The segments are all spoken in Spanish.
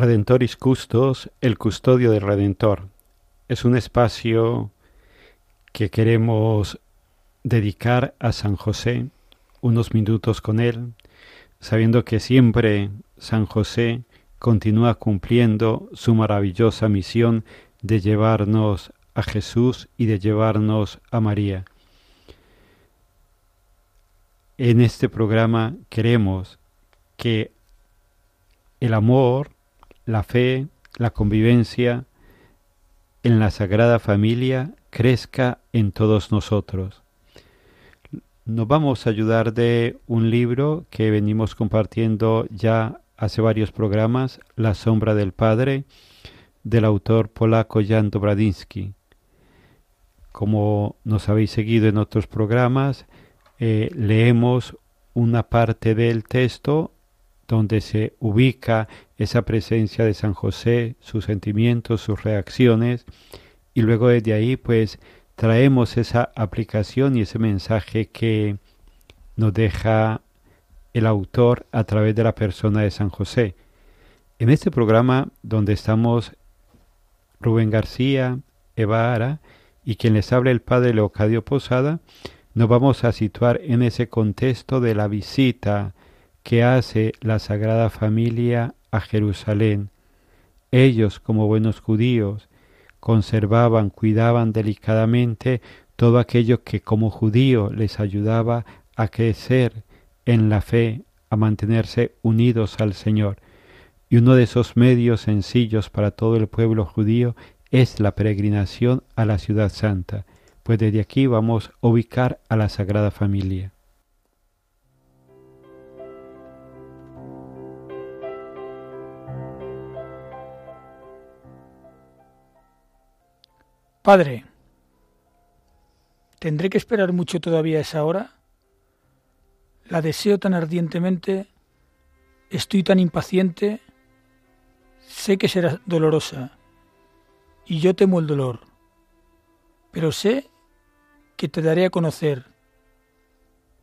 Redentoris Custos, el custodio del Redentor. Es un espacio que queremos dedicar a San José, unos minutos con él, sabiendo que siempre San José continúa cumpliendo su maravillosa misión de llevarnos a Jesús y de llevarnos a María. En este programa queremos que el amor, la fe, la convivencia en la Sagrada Familia crezca en todos nosotros. Nos vamos a ayudar de un libro que venimos compartiendo ya hace varios programas, La sombra del Padre, del autor polaco Jan Dobradinsky. Como nos habéis seguido en otros programas, eh, leemos una parte del texto donde se ubica esa presencia de San José, sus sentimientos, sus reacciones, y luego desde ahí pues traemos esa aplicación y ese mensaje que nos deja el autor a través de la persona de San José. En este programa donde estamos Rubén García, Eva Ara y quien les habla el padre Leocadio Posada, nos vamos a situar en ese contexto de la visita que hace la Sagrada Familia a Jerusalén. Ellos, como buenos judíos, conservaban, cuidaban delicadamente todo aquello que como judío les ayudaba a crecer en la fe, a mantenerse unidos al Señor. Y uno de esos medios sencillos para todo el pueblo judío es la peregrinación a la ciudad santa, pues desde aquí vamos a ubicar a la Sagrada Familia. Padre, ¿tendré que esperar mucho todavía esa hora? La deseo tan ardientemente, estoy tan impaciente, sé que será dolorosa, y yo temo el dolor, pero sé que te daré a conocer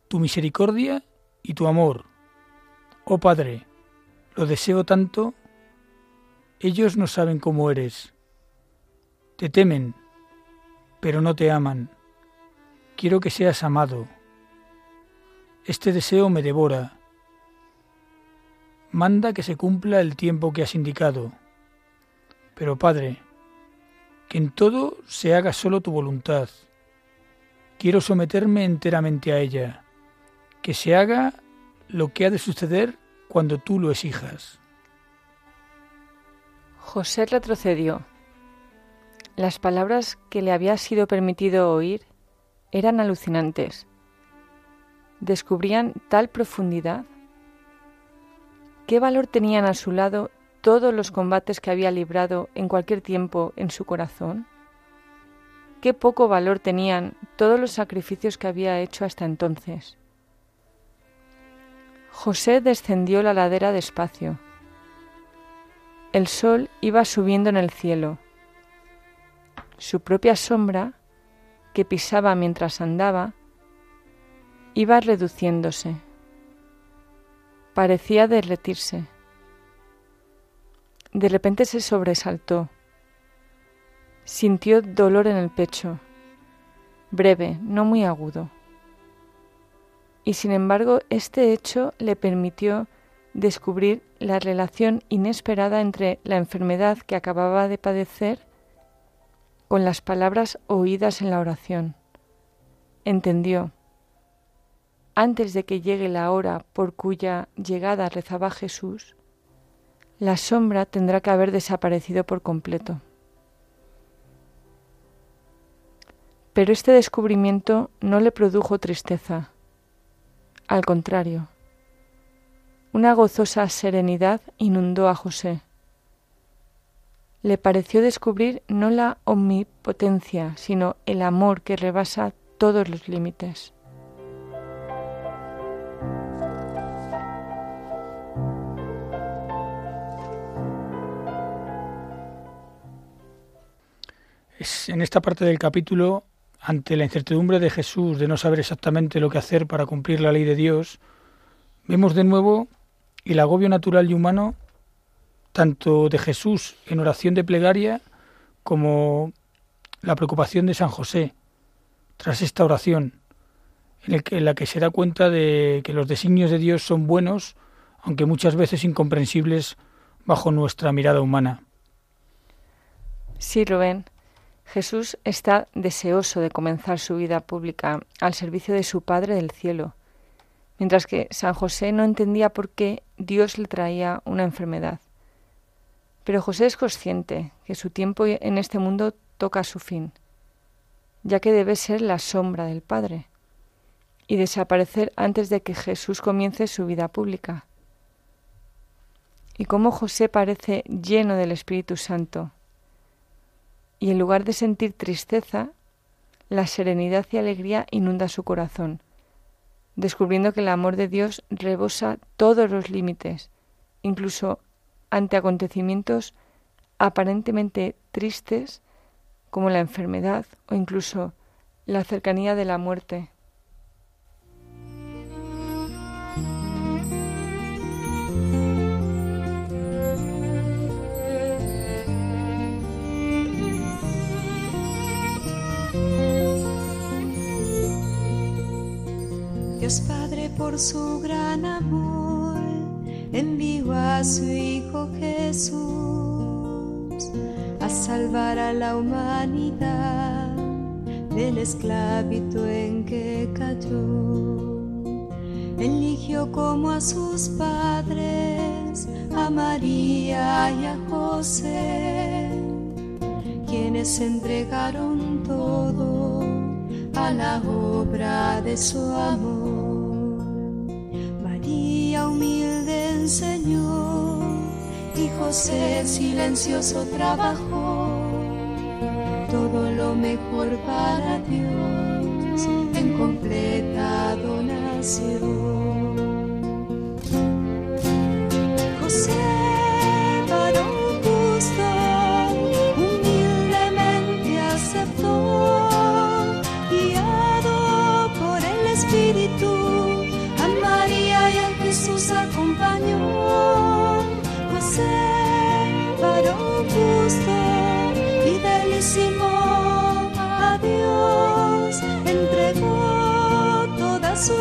tu misericordia y tu amor. Oh Padre, lo deseo tanto, ellos no saben cómo eres, te temen, pero no te aman. Quiero que seas amado. Este deseo me devora. Manda que se cumpla el tiempo que has indicado. Pero Padre, que en todo se haga solo tu voluntad. Quiero someterme enteramente a ella. Que se haga lo que ha de suceder cuando tú lo exijas. José retrocedió. Las palabras que le había sido permitido oír eran alucinantes. Descubrían tal profundidad. ¿qué valor tenían a su lado todos los combates que había librado en cualquier tiempo en su corazón? ¿Qué poco valor tenían todos los sacrificios que había hecho hasta entonces? José descendió la ladera despacio. El sol iba subiendo en el cielo. Su propia sombra, que pisaba mientras andaba, iba reduciéndose. Parecía derretirse. De repente se sobresaltó. Sintió dolor en el pecho, breve, no muy agudo y sin embargo este hecho le permitió descubrir la relación inesperada entre la enfermedad que acababa de padecer con las palabras oídas en la oración. Entendió, antes de que llegue la hora por cuya llegada rezaba Jesús, la sombra tendrá que haber desaparecido por completo. Pero este descubrimiento no le produjo tristeza, al contrario, una gozosa serenidad inundó a José. Le pareció descubrir no la omnipotencia, sino el amor que rebasa todos los límites. Es en esta parte del capítulo ante la incertidumbre de Jesús de no saber exactamente lo que hacer para cumplir la ley de Dios, vemos de nuevo el agobio natural y humano tanto de Jesús en oración de plegaria como la preocupación de San José tras esta oración, en, la que se da cuenta de que los designios de Dios son buenos, aunque muchas veces incomprensibles bajo nuestra mirada humana. Sí, Rubén. Jesús está deseoso de comenzar su vida pública al servicio de su Padre del cielo, mientras que San José no entendía por qué Dios le traía una enfermedad. Pero José es consciente que su tiempo en este mundo toca su fin, ya que debe ser la sombra del Padre y desaparecer antes de que Jesús comience su vida pública. Y cómo José parece lleno del Espíritu Santo, y en lugar de sentir tristeza, la serenidad y alegría inunda su corazón, descubriendo que el amor de Dios rebosa todos los límites, incluso ante acontecimientos aparentemente tristes como la enfermedad o incluso la cercanía de la muerte. Dios Padre por su gran amor envió a su Hijo Jesús a salvar a la humanidad del esclavito en que cayó. Eligió como a sus padres a María y a José, quienes entregaron todo a la obra de su amor enseñó y José silencioso trabajó todo lo mejor para Dios en completa donación.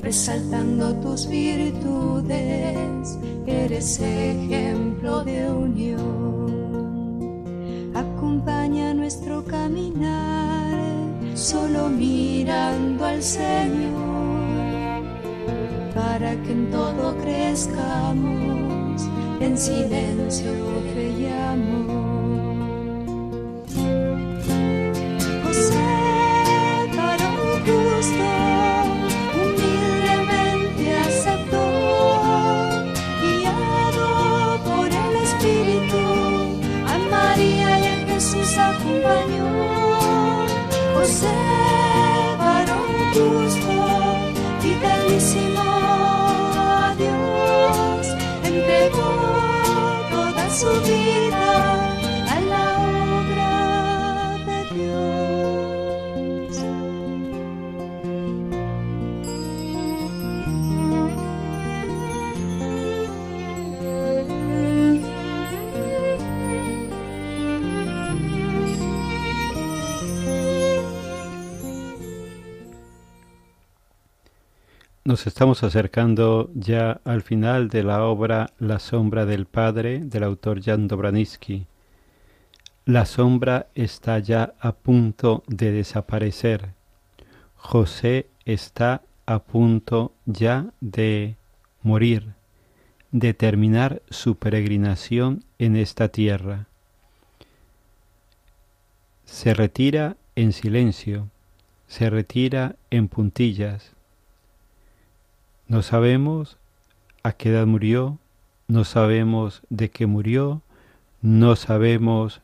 resaltando tus virtudes, eres ejemplo de unión. Acompaña nuestro caminar, solo mirando al Señor, para que en todo crezcamos en silencio, fe y amor. So be Nos estamos acercando ya al final de la obra La sombra del Padre del autor Jan Dobraniski. La sombra está ya a punto de desaparecer. José está a punto ya de morir, de terminar su peregrinación en esta tierra. Se retira en silencio, se retira en puntillas, no sabemos a qué edad murió, no sabemos de qué murió, no sabemos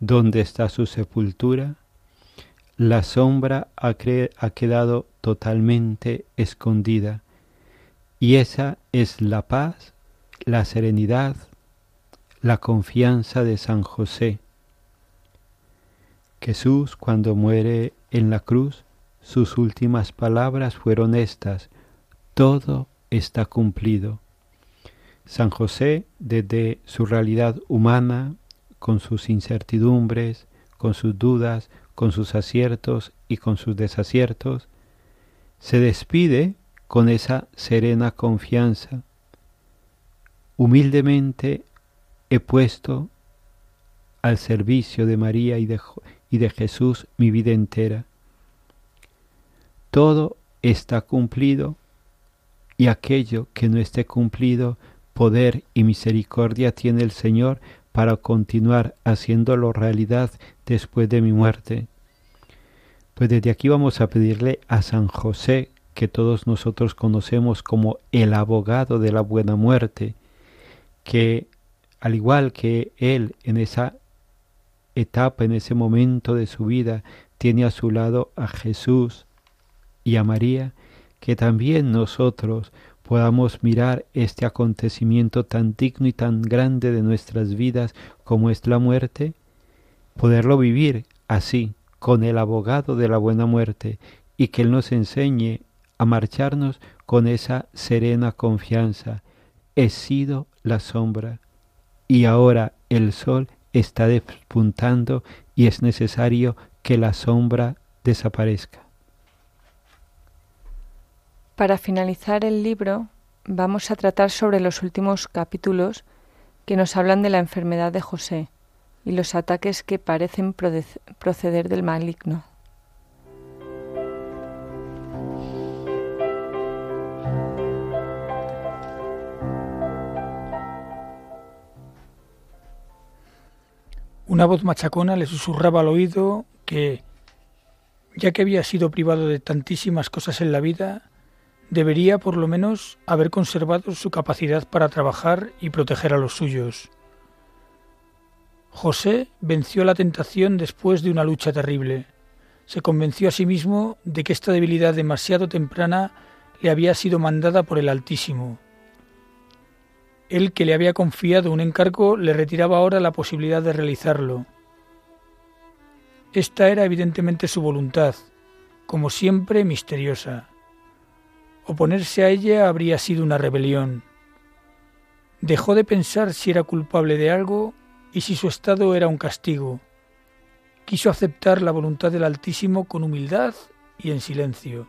dónde está su sepultura. La sombra ha, ha, quedado totalmente escondida y esa es la paz, la serenidad, la confianza de San José. Jesús cuando muere en la cruz, sus últimas palabras fueron estas, todo está cumplido. San José, desde su realidad humana, con sus incertidumbres, con sus dudas, con sus aciertos y con sus desaciertos, se despide con esa serena confianza. Humildemente he puesto al servicio de María y de, y de Jesús mi vida entera. Todo está cumplido y aquello que no esté cumplido, poder y misericordia tiene el Señor para continuar haciéndolo realidad después de mi muerte. Pues desde aquí vamos a pedirle a San José, que todos nosotros conocemos como el abogado de la buena muerte, que al igual que él en esa etapa, en ese momento de su vida, tiene a su lado a Jesús y a María, que también nosotros podamos mirar este acontecimiento tan digno y tan grande de nuestras vidas como es la muerte, poderlo vivir así, con el abogado de la buena muerte, y que Él nos enseñe a marcharnos con esa serena confianza. He sido la sombra y ahora el sol está despuntando y es necesario que la sombra desaparezca. Para finalizar el libro, vamos a tratar sobre los últimos capítulos que nos hablan de la enfermedad de José y los ataques que parecen proceder del maligno. Una voz machacona le susurraba al oído que, ya que había sido privado de tantísimas cosas en la vida, debería por lo menos haber conservado su capacidad para trabajar y proteger a los suyos. José venció la tentación después de una lucha terrible. Se convenció a sí mismo de que esta debilidad demasiado temprana le había sido mandada por el Altísimo. Él que le había confiado un encargo le retiraba ahora la posibilidad de realizarlo. Esta era evidentemente su voluntad, como siempre misteriosa. Oponerse a ella habría sido una rebelión. Dejó de pensar si era culpable de algo y si su estado era un castigo. Quiso aceptar la voluntad del Altísimo con humildad y en silencio.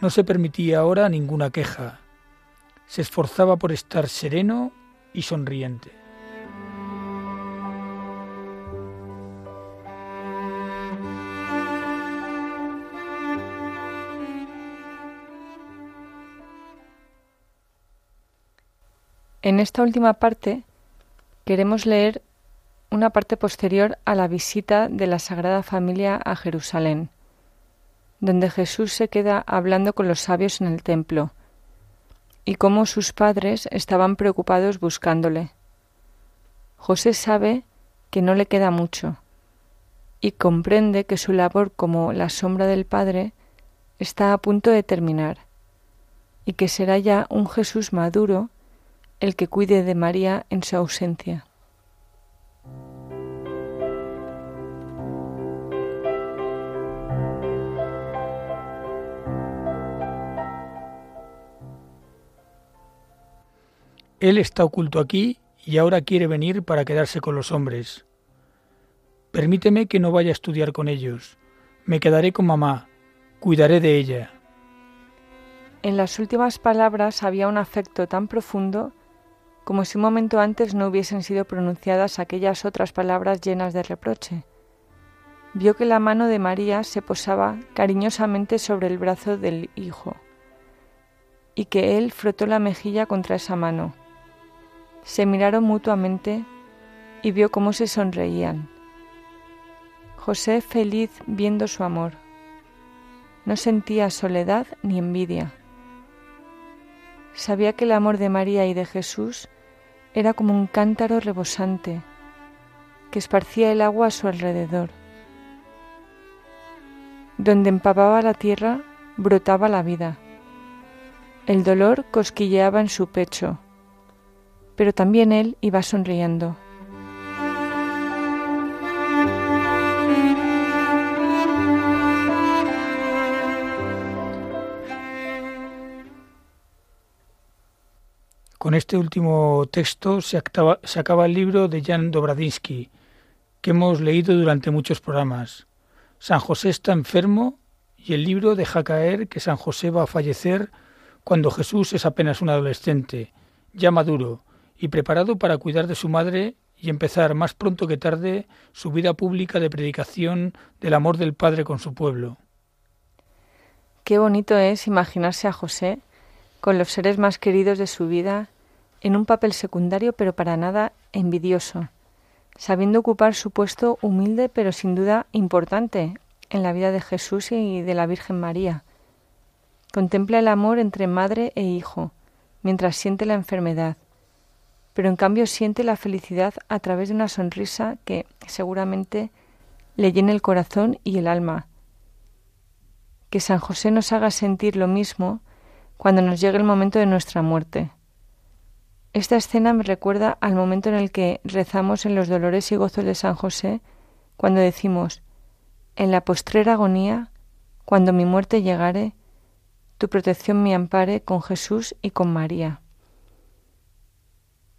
No se permitía ahora ninguna queja. Se esforzaba por estar sereno y sonriente. En esta última parte queremos leer una parte posterior a la visita de la Sagrada Familia a Jerusalén, donde Jesús se queda hablando con los sabios en el templo, y cómo sus padres estaban preocupados buscándole. José sabe que no le queda mucho, y comprende que su labor como la sombra del Padre está a punto de terminar, y que será ya un Jesús maduro el que cuide de María en su ausencia. Él está oculto aquí y ahora quiere venir para quedarse con los hombres. Permíteme que no vaya a estudiar con ellos. Me quedaré con mamá. Cuidaré de ella. En las últimas palabras había un afecto tan profundo como si un momento antes no hubiesen sido pronunciadas aquellas otras palabras llenas de reproche. Vio que la mano de María se posaba cariñosamente sobre el brazo del hijo y que él frotó la mejilla contra esa mano. Se miraron mutuamente y vio cómo se sonreían. José feliz viendo su amor. No sentía soledad ni envidia. Sabía que el amor de María y de Jesús era como un cántaro rebosante que esparcía el agua a su alrededor. Donde empapaba la tierra, brotaba la vida. El dolor cosquilleaba en su pecho, pero también él iba sonriendo. Con este último texto se acaba, el libro de Jan Dobradinsky, que hemos leído durante muchos programas. San José está enfermo y el libro deja caer que San José va a fallecer cuando Jesús es apenas un adolescente, ya maduro y preparado para cuidar de su madre y empezar más pronto que tarde su vida pública de predicación del amor del Padre con su pueblo. Qué bonito es imaginarse a José con los seres más queridos de su vida en un papel secundario pero para nada envidioso, sabiendo ocupar su puesto humilde pero sin duda importante en la vida de Jesús y de la Virgen María. Contempla el amor entre madre e hijo, mientras siente la enfermedad, pero en cambio siente la felicidad a través de una sonrisa que seguramente le llena el corazón y el alma. Que San José nos haga sentir lo mismo cuando nos llegue el momento de nuestra muerte. Esta escena me recuerda al momento en el que rezamos en los dolores y gozos de San José, cuando decimos, en la postrera agonía, cuando mi muerte llegare, tu protección me ampare con Jesús y con María.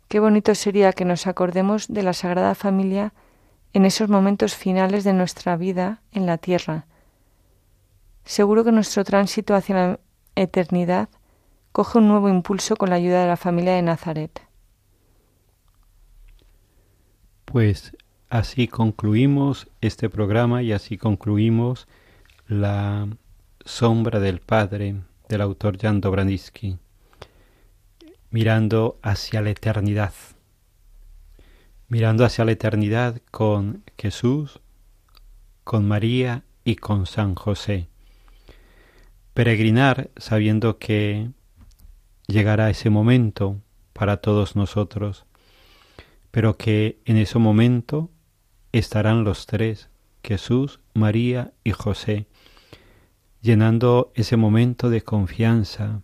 Qué bonito sería que nos acordemos de la Sagrada Familia en esos momentos finales de nuestra vida en la tierra. Seguro que nuestro tránsito hacia la eternidad coge un nuevo impulso con la ayuda de la familia de Nazaret. Pues así concluimos este programa y así concluimos la sombra del Padre del autor Jan Dobraninsky, mirando hacia la eternidad, mirando hacia la eternidad con Jesús, con María y con San José peregrinar sabiendo que llegará ese momento para todos nosotros, pero que en ese momento estarán los tres, Jesús, María y José, llenando ese momento de confianza,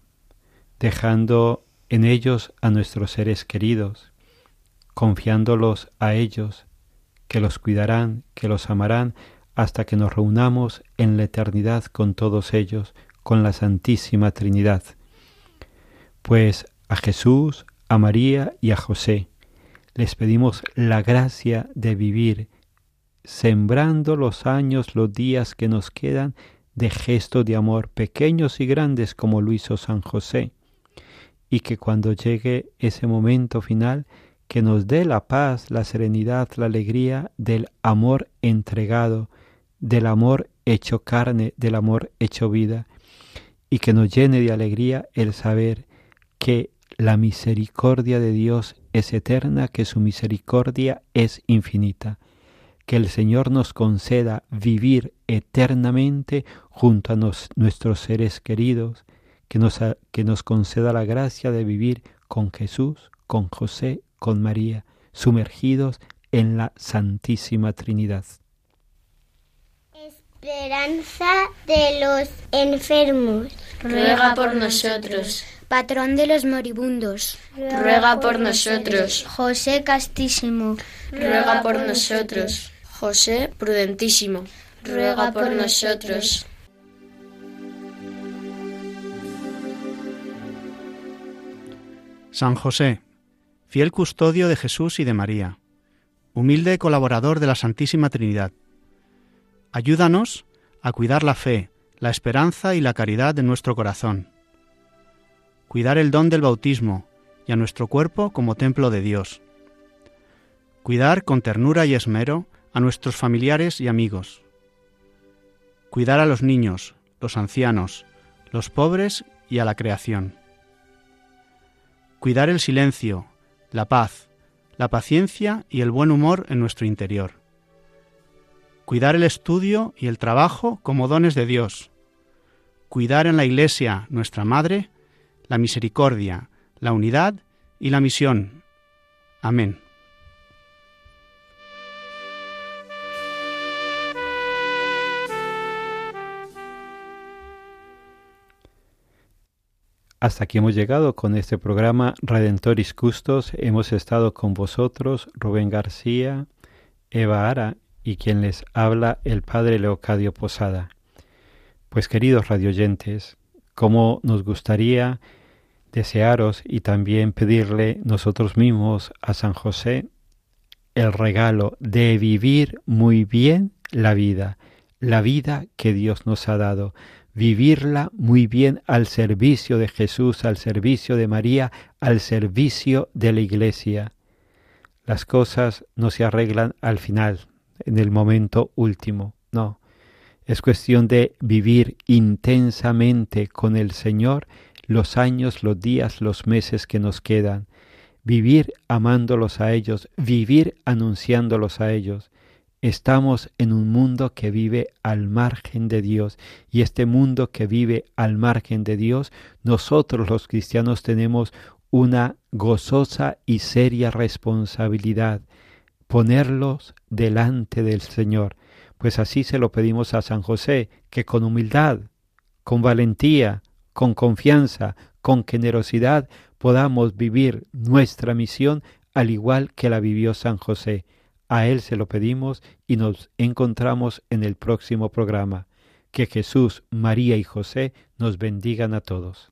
dejando en ellos a nuestros seres queridos, confiándolos a ellos, que los cuidarán, que los amarán, hasta que nos reunamos en la eternidad con todos ellos, con la Santísima Trinidad. Pues a Jesús, a María y a José les pedimos la gracia de vivir sembrando los años, los días que nos quedan de gestos de amor pequeños y grandes como lo hizo San José, y que cuando llegue ese momento final, que nos dé la paz, la serenidad, la alegría del amor entregado, del amor hecho carne, del amor hecho vida, y que nos llene de alegría el saber que la misericordia de Dios es eterna, que su misericordia es infinita. Que el Señor nos conceda vivir eternamente junto a nuestros seres queridos, que nos, que nos conceda la gracia de vivir con Jesús, con José, con María, sumergidos en la Santísima Trinidad. Esperanza de los enfermos. Ruega por nosotros. Patrón de los moribundos. Ruega por nosotros. José Castísimo. Ruega por nosotros. José Prudentísimo. Ruega por nosotros. San José, fiel custodio de Jesús y de María, humilde colaborador de la Santísima Trinidad, ayúdanos a cuidar la fe, la esperanza y la caridad de nuestro corazón, cuidar el don del bautismo y a nuestro cuerpo como templo de Dios, cuidar con ternura y esmero a nuestros familiares y amigos, cuidar a los niños, los ancianos, los pobres y a la creación, cuidar el silencio, la paz, la paciencia y el buen humor en nuestro interior, cuidar el estudio y el trabajo como dones de Dios, cuidar en la Iglesia, nuestra Madre, la misericordia, la unidad y la misión. Amén. Hasta aquí hemos llegado con este programa Redentoris Custos. Hemos estado con vosotros, Rubén García, Eva Ara y quien les habla el Padre Leocadio Posada. Pues queridos radioyentes, como nos gustaría desearos y también pedirle nosotros mismos a San José el regalo de vivir muy bien la vida, la vida que Dios nos ha dado, vivirla muy bien al servicio de Jesús, al servicio de María, al servicio de la Iglesia. Las cosas no se arreglan al final, en el momento último, no. Es cuestión de vivir intensamente con el Señor los años, los días, los meses que nos quedan. Vivir amándolos a ellos, vivir anunciándolos a ellos. Estamos en un mundo que vive al margen de Dios y este mundo que vive al margen de Dios, nosotros los cristianos tenemos una gozosa y seria responsabilidad, ponerlos delante del Señor. Pues así se lo pedimos a San José, que con humildad, con valentía, con confianza, con generosidad, podamos vivir nuestra misión al igual que la vivió San José a Él se lo pedimos y nos encontramos en el próximo programa. Que Jesús, María y José nos bendigan a todos.